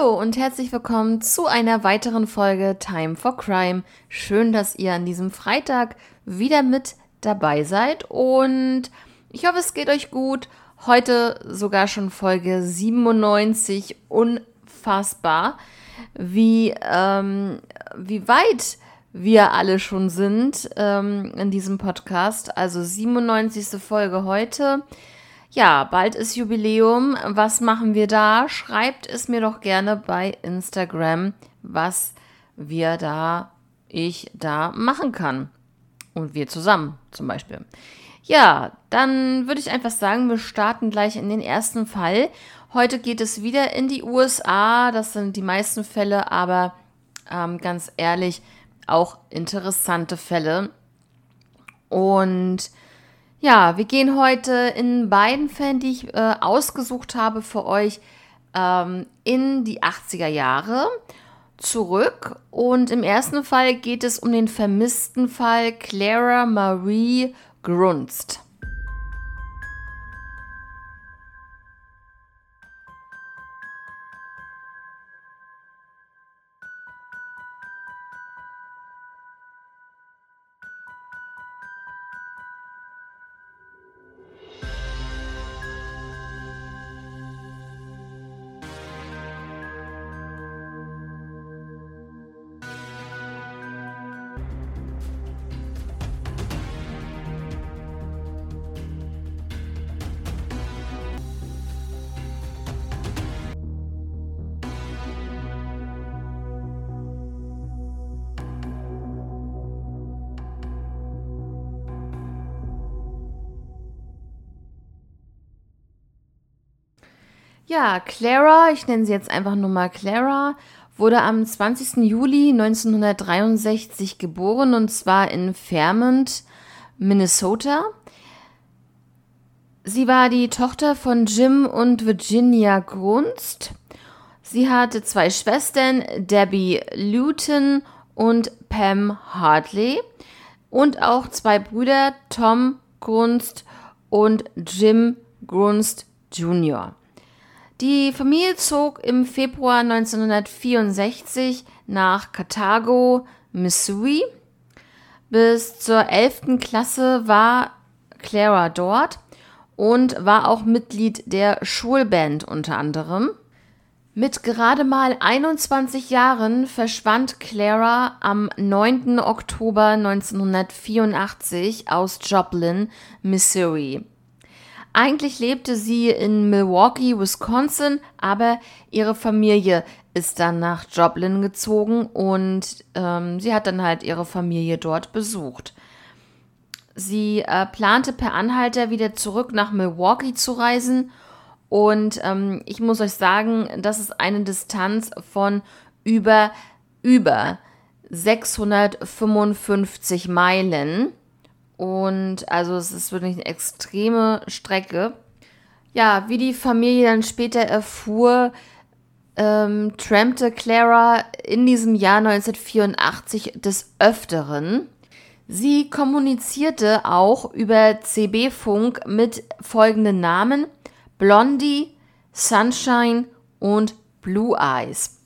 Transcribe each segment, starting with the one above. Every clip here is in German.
Hallo und herzlich willkommen zu einer weiteren Folge Time for Crime. Schön, dass ihr an diesem Freitag wieder mit dabei seid und ich hoffe, es geht euch gut. Heute sogar schon Folge 97. Unfassbar, wie, ähm, wie weit wir alle schon sind ähm, in diesem Podcast. Also 97. Folge heute. Ja, bald ist Jubiläum. Was machen wir da? Schreibt es mir doch gerne bei Instagram, was wir da, ich da machen kann. Und wir zusammen zum Beispiel. Ja, dann würde ich einfach sagen, wir starten gleich in den ersten Fall. Heute geht es wieder in die USA. Das sind die meisten Fälle, aber ähm, ganz ehrlich, auch interessante Fälle. Und ja, wir gehen heute in beiden Fällen, die ich äh, ausgesucht habe für euch, ähm, in die 80er Jahre zurück. Und im ersten Fall geht es um den vermissten Fall Clara Marie Grunst. Ja, Clara, ich nenne sie jetzt einfach nur mal Clara, wurde am 20. Juli 1963 geboren und zwar in Fairmont, Minnesota. Sie war die Tochter von Jim und Virginia Grunst. Sie hatte zwei Schwestern, Debbie Luton und Pam Hartley und auch zwei Brüder, Tom Grunst und Jim Grunst Jr. Die Familie zog im Februar 1964 nach Cartago, Missouri. Bis zur 11. Klasse war Clara dort und war auch Mitglied der Schulband unter anderem. Mit gerade mal 21 Jahren verschwand Clara am 9. Oktober 1984 aus Joplin, Missouri. Eigentlich lebte sie in Milwaukee, Wisconsin, aber ihre Familie ist dann nach Joplin gezogen und ähm, sie hat dann halt ihre Familie dort besucht. Sie äh, plante per Anhalter wieder zurück nach Milwaukee zu reisen und ähm, ich muss euch sagen, das ist eine Distanz von über über 655 Meilen. Und also es ist wirklich eine extreme Strecke. Ja, wie die Familie dann später erfuhr, ähm, trampte Clara in diesem Jahr 1984 des Öfteren. Sie kommunizierte auch über CB-Funk mit folgenden Namen: Blondie, Sunshine und Blue Eyes.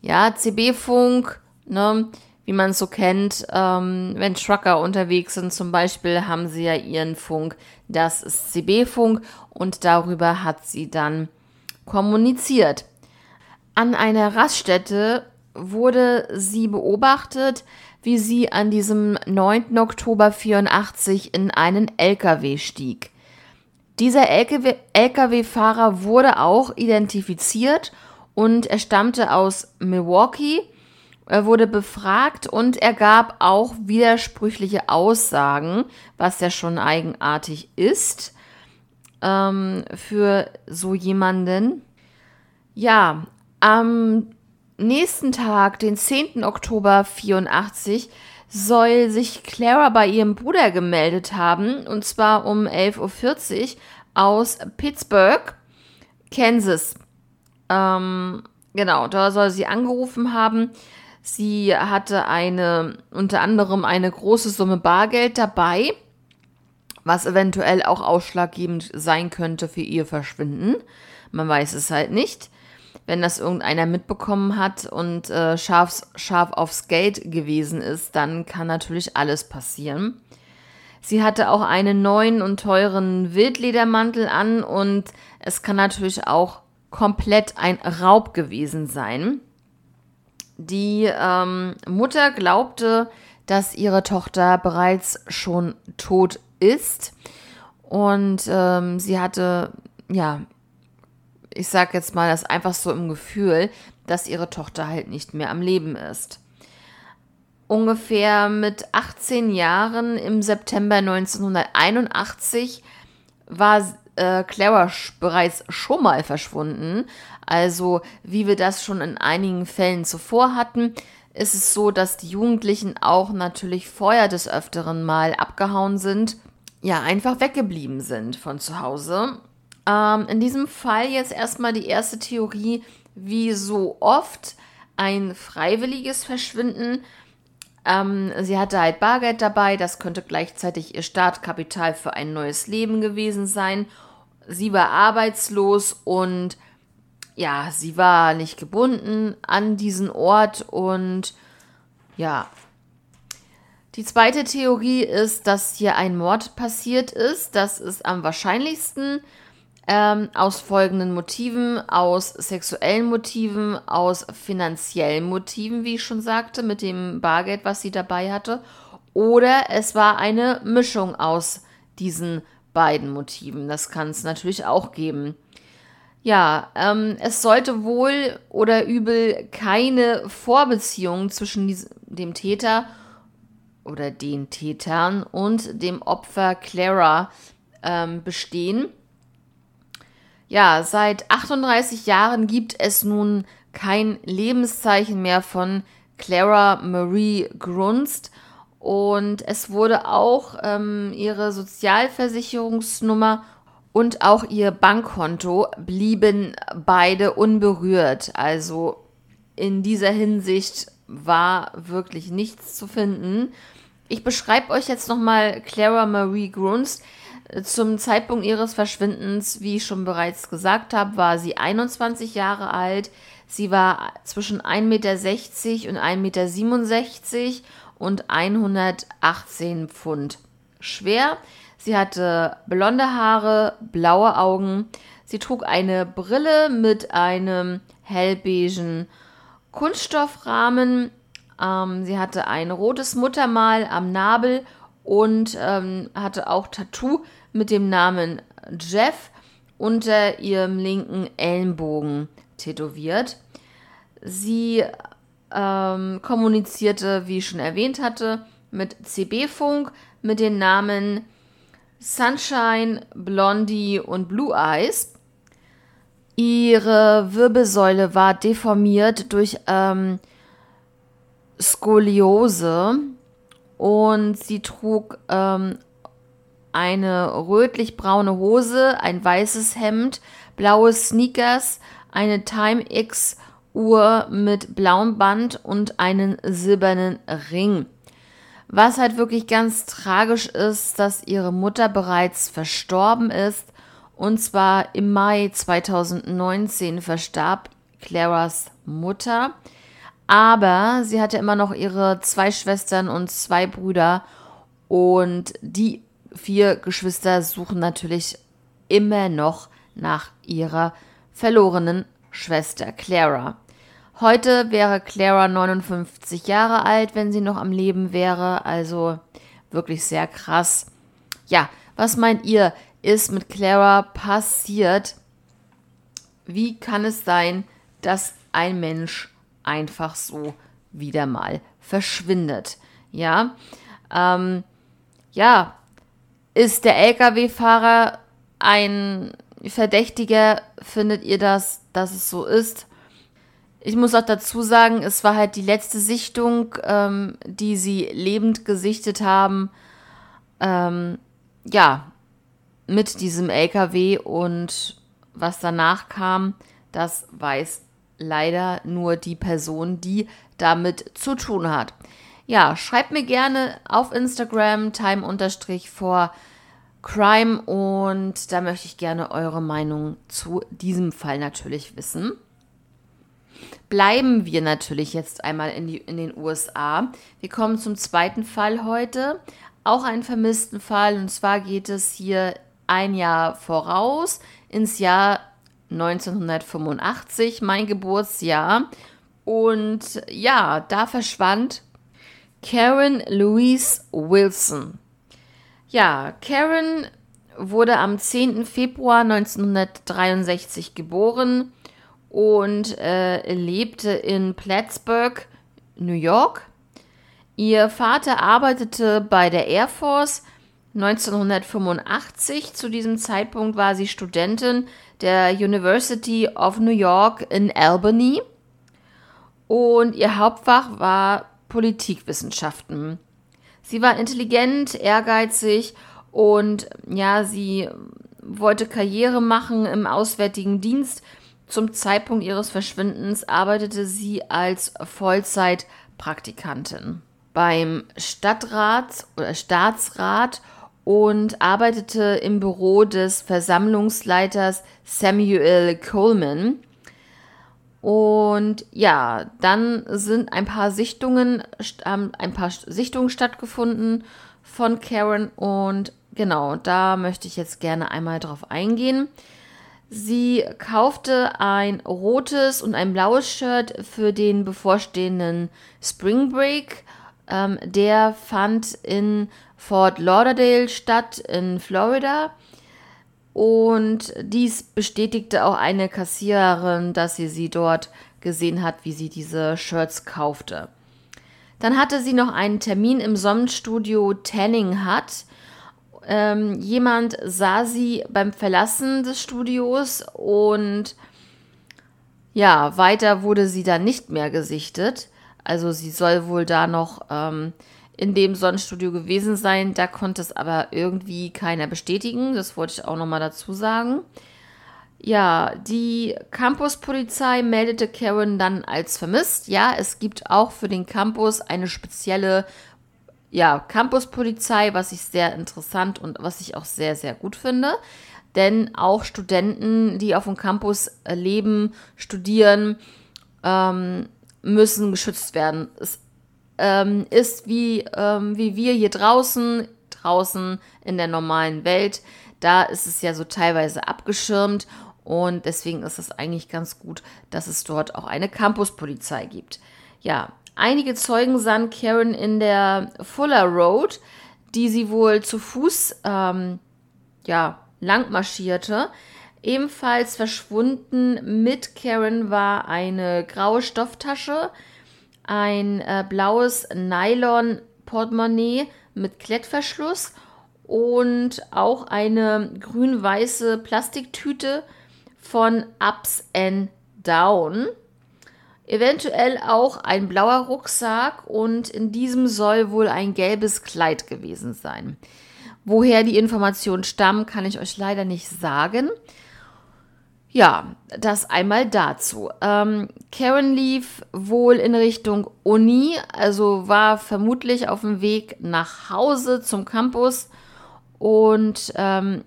Ja, CB-Funk, ne, wie man es so kennt, ähm, wenn Trucker unterwegs sind zum Beispiel, haben sie ja ihren Funk, das ist CB-Funk und darüber hat sie dann kommuniziert. An einer Raststätte wurde sie beobachtet, wie sie an diesem 9. Oktober 84 in einen LKW stieg. Dieser LKW-Fahrer wurde auch identifiziert und er stammte aus Milwaukee er wurde befragt und er gab auch widersprüchliche Aussagen, was ja schon eigenartig ist ähm, für so jemanden. Ja, am nächsten Tag, den 10. Oktober 84, soll sich Clara bei ihrem Bruder gemeldet haben, und zwar um 11.40 Uhr aus Pittsburgh, Kansas. Ähm, genau, da soll sie angerufen haben. Sie hatte eine, unter anderem eine große Summe Bargeld dabei, was eventuell auch ausschlaggebend sein könnte für ihr Verschwinden. Man weiß es halt nicht. wenn das irgendeiner mitbekommen hat und äh, scharf, scharf aufs Geld gewesen ist, dann kann natürlich alles passieren. Sie hatte auch einen neuen und teuren Wildledermantel an und es kann natürlich auch komplett ein Raub gewesen sein. Die ähm, Mutter glaubte, dass ihre Tochter bereits schon tot ist und ähm, sie hatte, ja, ich sag jetzt mal das einfach so im Gefühl, dass ihre Tochter halt nicht mehr am Leben ist. Ungefähr mit 18 Jahren im September 1981 war äh, Clara bereits schon mal verschwunden. Also wie wir das schon in einigen Fällen zuvor hatten, ist es so, dass die Jugendlichen auch natürlich vorher des Öfteren mal abgehauen sind, ja, einfach weggeblieben sind von zu Hause. Ähm, in diesem Fall jetzt erstmal die erste Theorie, wie so oft ein freiwilliges Verschwinden ähm, sie hatte halt Bargeld dabei, das könnte gleichzeitig ihr Startkapital für ein neues Leben gewesen sein. Sie war arbeitslos und ja, sie war nicht gebunden an diesen Ort und ja. Die zweite Theorie ist, dass hier ein Mord passiert ist. Das ist am wahrscheinlichsten ähm, aus folgenden Motiven, aus sexuellen Motiven, aus finanziellen Motiven, wie ich schon sagte, mit dem Bargeld, was sie dabei hatte, oder es war eine Mischung aus diesen beiden Motiven. Das kann es natürlich auch geben. Ja, ähm, es sollte wohl oder übel keine Vorbeziehung zwischen dem Täter oder den Tätern und dem Opfer Clara ähm, bestehen. Ja, seit 38 Jahren gibt es nun kein Lebenszeichen mehr von Clara Marie Grunst und es wurde auch ähm, ihre Sozialversicherungsnummer und auch ihr Bankkonto blieben beide unberührt. Also in dieser Hinsicht war wirklich nichts zu finden. Ich beschreibe euch jetzt nochmal Clara Marie Grunst. Zum Zeitpunkt ihres Verschwindens, wie ich schon bereits gesagt habe, war sie 21 Jahre alt. Sie war zwischen 1,60 Meter und 1,67 Meter und 118 Pfund schwer. Sie hatte blonde Haare, blaue Augen. Sie trug eine Brille mit einem hellbeigen Kunststoffrahmen. Ähm, sie hatte ein rotes Muttermal am Nabel und ähm, hatte auch Tattoo mit dem Namen Jeff unter ihrem linken Ellenbogen tätowiert. Sie ähm, kommunizierte, wie ich schon erwähnt hatte, mit CB-Funk mit den Namen Sunshine, Blondie und Blue Eyes. Ihre Wirbelsäule war deformiert durch ähm, Skoliose und sie trug ähm, eine rötlich-braune Hose, ein weißes Hemd, blaue Sneakers, eine Time X Uhr mit blauem Band und einen silbernen Ring. Was halt wirklich ganz tragisch ist, dass ihre Mutter bereits verstorben ist. Und zwar im Mai 2019 verstarb Claras Mutter. Aber sie hatte immer noch ihre zwei Schwestern und zwei Brüder. Und die vier Geschwister suchen natürlich immer noch nach ihrer verlorenen Schwester Clara. Heute wäre Clara 59 Jahre alt, wenn sie noch am Leben wäre, also wirklich sehr krass. Ja, was meint ihr, ist mit Clara passiert? Wie kann es sein, dass ein Mensch einfach so wieder mal verschwindet? Ja, ähm, ja, ist der Lkw-Fahrer ein Verdächtiger? Findet ihr das, dass es so ist? Ich muss auch dazu sagen, es war halt die letzte Sichtung, ähm, die sie lebend gesichtet haben. Ähm, ja, mit diesem LKW und was danach kam, das weiß leider nur die Person, die damit zu tun hat ja, schreibt mir gerne auf Instagram time-vor Crime und da möchte ich gerne eure Meinung zu diesem Fall natürlich wissen. bleiben wir natürlich jetzt einmal in, die, in den USA. Wir kommen zum zweiten Fall heute. Auch einen vermissten Fall. Und zwar geht es hier ein Jahr voraus ins Jahr 1985, mein Geburtsjahr. Und ja, da verschwand Karen Louise Wilson. Ja, Karen wurde am 10. Februar 1963 geboren und äh, lebte in Plattsburgh, New York. Ihr Vater arbeitete bei der Air Force 1985. Zu diesem Zeitpunkt war sie Studentin der University of New York in Albany und ihr Hauptfach war Politikwissenschaften. Sie war intelligent, ehrgeizig und ja, sie wollte Karriere machen im Auswärtigen Dienst. Zum Zeitpunkt ihres Verschwindens arbeitete sie als Vollzeitpraktikantin beim Stadtrat oder Staatsrat und arbeitete im Büro des Versammlungsleiters Samuel Coleman. Und ja, dann sind ein paar Sichtungen, ein paar Sichtungen stattgefunden von Karen und genau, da möchte ich jetzt gerne einmal drauf eingehen. Sie kaufte ein rotes und ein blaues Shirt für den bevorstehenden Spring Break. Ähm, der fand in Fort Lauderdale statt in Florida. Und dies bestätigte auch eine Kassiererin, dass sie sie dort gesehen hat, wie sie diese Shirts kaufte. Dann hatte sie noch einen Termin im Sonnenstudio Tanning Hut. Ähm, jemand sah sie beim Verlassen des Studios und ja, weiter wurde sie dann nicht mehr gesichtet. Also sie soll wohl da noch ähm, in dem Sonnenstudio gewesen sein. Da konnte es aber irgendwie keiner bestätigen. Das wollte ich auch nochmal dazu sagen. Ja, die Campuspolizei meldete Karen dann als vermisst. Ja, es gibt auch für den Campus eine spezielle ja, Campuspolizei, was ich sehr interessant und was ich auch sehr, sehr gut finde. Denn auch Studenten, die auf dem Campus leben, studieren, ähm, müssen geschützt werden. Es ähm, ist wie, ähm, wie wir hier draußen, draußen in der normalen Welt. Da ist es ja so teilweise abgeschirmt und deswegen ist es eigentlich ganz gut, dass es dort auch eine Campuspolizei gibt. Ja, einige Zeugen sahen Karen in der Fuller Road, die sie wohl zu Fuß ähm, ja, lang marschierte. Ebenfalls verschwunden mit Karen war eine graue Stofftasche, ein äh, blaues Nylon-Portemonnaie mit Klettverschluss und auch eine grün-weiße Plastiktüte von Ups and Down. Eventuell auch ein blauer Rucksack und in diesem soll wohl ein gelbes Kleid gewesen sein. Woher die Informationen stammen, kann ich euch leider nicht sagen. Ja, das einmal dazu. Ähm, Karen lief wohl in Richtung Uni, also war vermutlich auf dem Weg nach Hause zum Campus und ähm,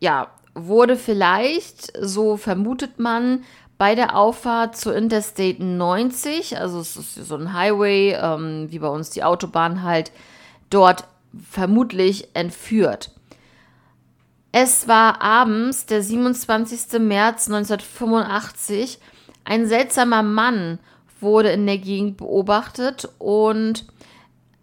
ja, wurde vielleicht, so vermutet man, bei der Auffahrt zur Interstate 90, also es ist so ein Highway, ähm, wie bei uns die Autobahn halt, dort vermutlich entführt. Es war abends, der 27. März 1985. Ein seltsamer Mann wurde in der Gegend beobachtet und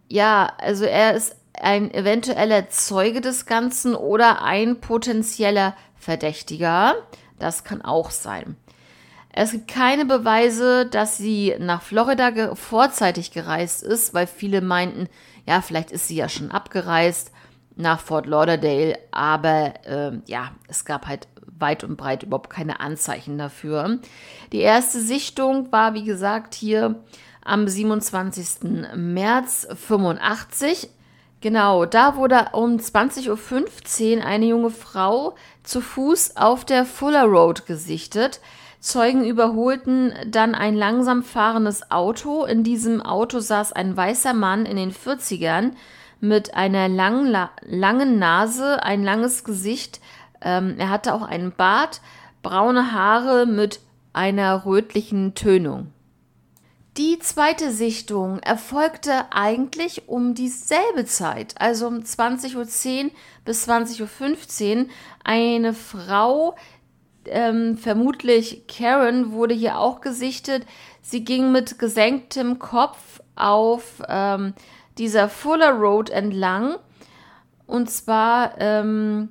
ja, also er ist ein eventueller Zeuge des Ganzen oder ein potenzieller Verdächtiger. Das kann auch sein. Es gibt keine Beweise, dass sie nach Florida ge vorzeitig gereist ist, weil viele meinten, ja, vielleicht ist sie ja schon abgereist nach Fort Lauderdale, aber äh, ja, es gab halt weit und breit überhaupt keine Anzeichen dafür. Die erste Sichtung war, wie gesagt, hier am 27. März 85. Genau, da wurde um 20.15 Uhr eine junge Frau zu Fuß auf der Fuller Road gesichtet. Zeugen überholten dann ein langsam fahrendes Auto. In diesem Auto saß ein weißer Mann in den 40ern mit einer langen, langen Nase, ein langes Gesicht. Ähm, er hatte auch einen Bart, braune Haare mit einer rötlichen Tönung. Die zweite Sichtung erfolgte eigentlich um dieselbe Zeit, also um 20.10 Uhr bis 20.15 Uhr. Eine Frau, ähm, vermutlich Karen, wurde hier auch gesichtet. Sie ging mit gesenktem Kopf auf ähm, dieser Fuller Road entlang. Und zwar ähm,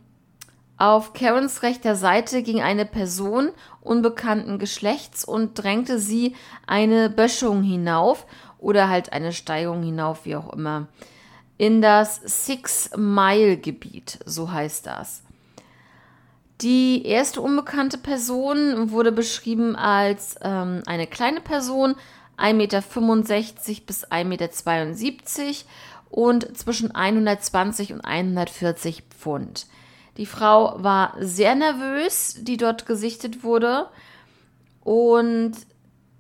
auf Karens rechter Seite ging eine Person unbekannten Geschlechts und drängte sie eine Böschung hinauf oder halt eine Steigung hinauf, wie auch immer, in das Six-Mile-Gebiet, so heißt das. Die erste unbekannte Person wurde beschrieben als ähm, eine kleine Person, 1,65 Meter bis 1,72 Meter und zwischen 120 und 140 Pfund. Die Frau war sehr nervös, die dort gesichtet wurde. Und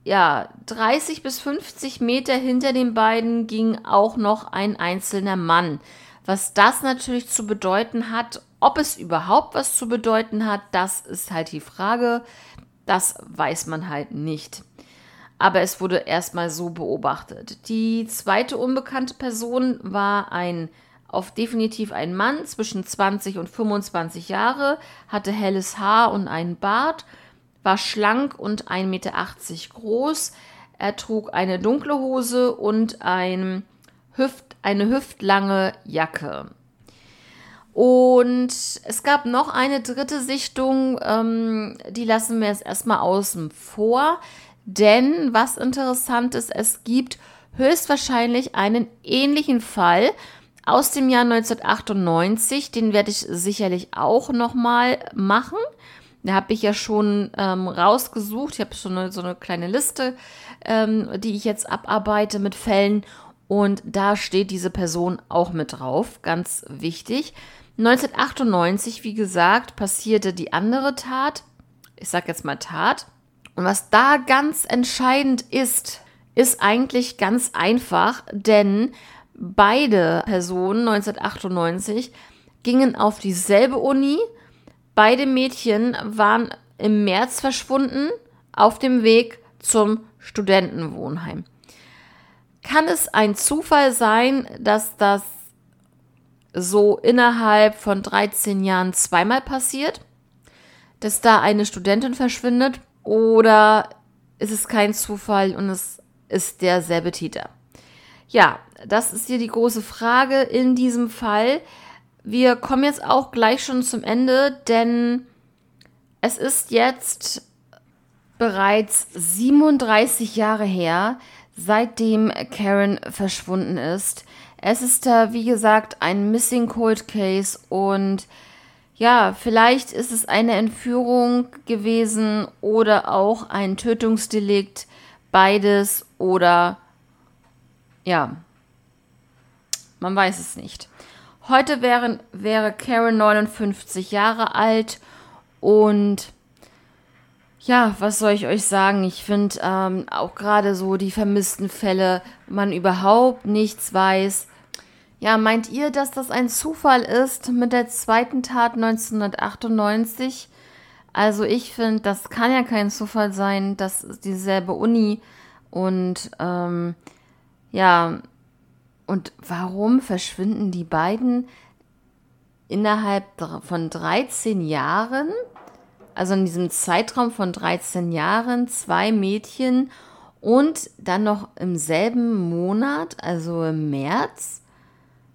ja, 30 bis 50 Meter hinter den beiden ging auch noch ein einzelner Mann. Was das natürlich zu bedeuten hat, ob es überhaupt was zu bedeuten hat, das ist halt die Frage. Das weiß man halt nicht. Aber es wurde erstmal so beobachtet. Die zweite unbekannte Person war ein auf definitiv ein Mann zwischen 20 und 25 Jahre, hatte helles Haar und einen Bart, war schlank und 1,80 Meter groß. Er trug eine dunkle Hose und ein Hüft, eine hüftlange Jacke. Und es gab noch eine dritte Sichtung, ähm, die lassen wir jetzt erstmal außen vor. Denn was interessant ist, es gibt höchstwahrscheinlich einen ähnlichen Fall aus dem Jahr 1998. Den werde ich sicherlich auch nochmal machen. Da habe ich ja schon ähm, rausgesucht. Ich habe schon so eine kleine Liste, ähm, die ich jetzt abarbeite mit Fällen. Und da steht diese Person auch mit drauf. Ganz wichtig. 1998, wie gesagt, passierte die andere Tat. Ich sage jetzt mal Tat. Und was da ganz entscheidend ist, ist eigentlich ganz einfach, denn Beide Personen 1998 gingen auf dieselbe Uni. Beide Mädchen waren im März verschwunden auf dem Weg zum Studentenwohnheim. Kann es ein Zufall sein, dass das so innerhalb von 13 Jahren zweimal passiert? Dass da eine Studentin verschwindet? Oder ist es kein Zufall und es ist derselbe Täter? Ja, das ist hier die große Frage in diesem Fall. Wir kommen jetzt auch gleich schon zum Ende, denn es ist jetzt bereits 37 Jahre her, seitdem Karen verschwunden ist. Es ist da, wie gesagt, ein Missing Cold Case und ja, vielleicht ist es eine Entführung gewesen oder auch ein Tötungsdelikt, beides oder ja, man weiß es nicht. Heute wäre, wäre Karen 59 Jahre alt und ja, was soll ich euch sagen? Ich finde ähm, auch gerade so die vermissten Fälle, man überhaupt nichts weiß. Ja, meint ihr, dass das ein Zufall ist mit der zweiten Tat 1998? Also ich finde, das kann ja kein Zufall sein, das ist dieselbe Uni und ähm, ja, und warum verschwinden die beiden innerhalb von 13 Jahren, also in diesem Zeitraum von 13 Jahren, zwei Mädchen und dann noch im selben Monat, also im März?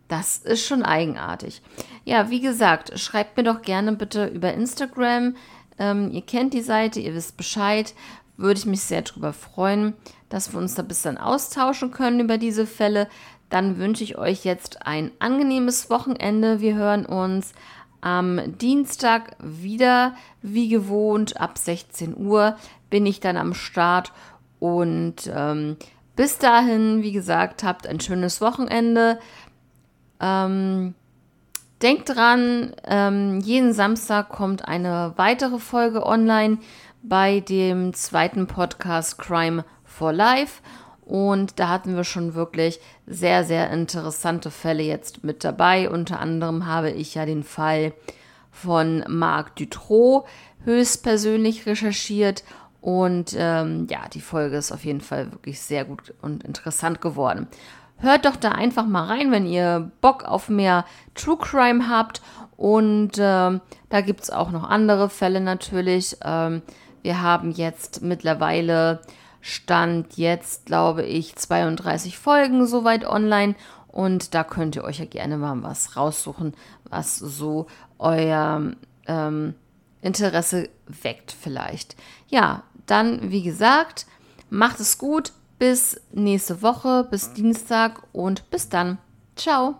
Das ist schon eigenartig. Ja, wie gesagt, schreibt mir doch gerne bitte über Instagram. Ähm, ihr kennt die Seite, ihr wisst Bescheid. Würde ich mich sehr darüber freuen dass wir uns da bis dann austauschen können über diese Fälle. Dann wünsche ich euch jetzt ein angenehmes Wochenende. Wir hören uns am Dienstag wieder, wie gewohnt, ab 16 Uhr bin ich dann am Start. Und ähm, bis dahin, wie gesagt, habt ein schönes Wochenende. Ähm, denkt dran, ähm, jeden Samstag kommt eine weitere Folge online bei dem zweiten Podcast Crime for Life. Und da hatten wir schon wirklich sehr, sehr interessante Fälle jetzt mit dabei. Unter anderem habe ich ja den Fall von Marc Dutroux höchstpersönlich recherchiert Und ähm, ja, die Folge ist auf jeden Fall wirklich sehr gut und interessant geworden. Hört doch da einfach mal rein, wenn ihr Bock auf mehr True Crime habt. Und ähm, da gibt es auch noch andere Fälle natürlich. Ähm, wir haben jetzt mittlerweile Stand jetzt, glaube ich, 32 Folgen soweit online. Und da könnt ihr euch ja gerne mal was raussuchen, was so euer ähm, Interesse weckt vielleicht. Ja, dann, wie gesagt, macht es gut. Bis nächste Woche, bis Dienstag und bis dann. Ciao.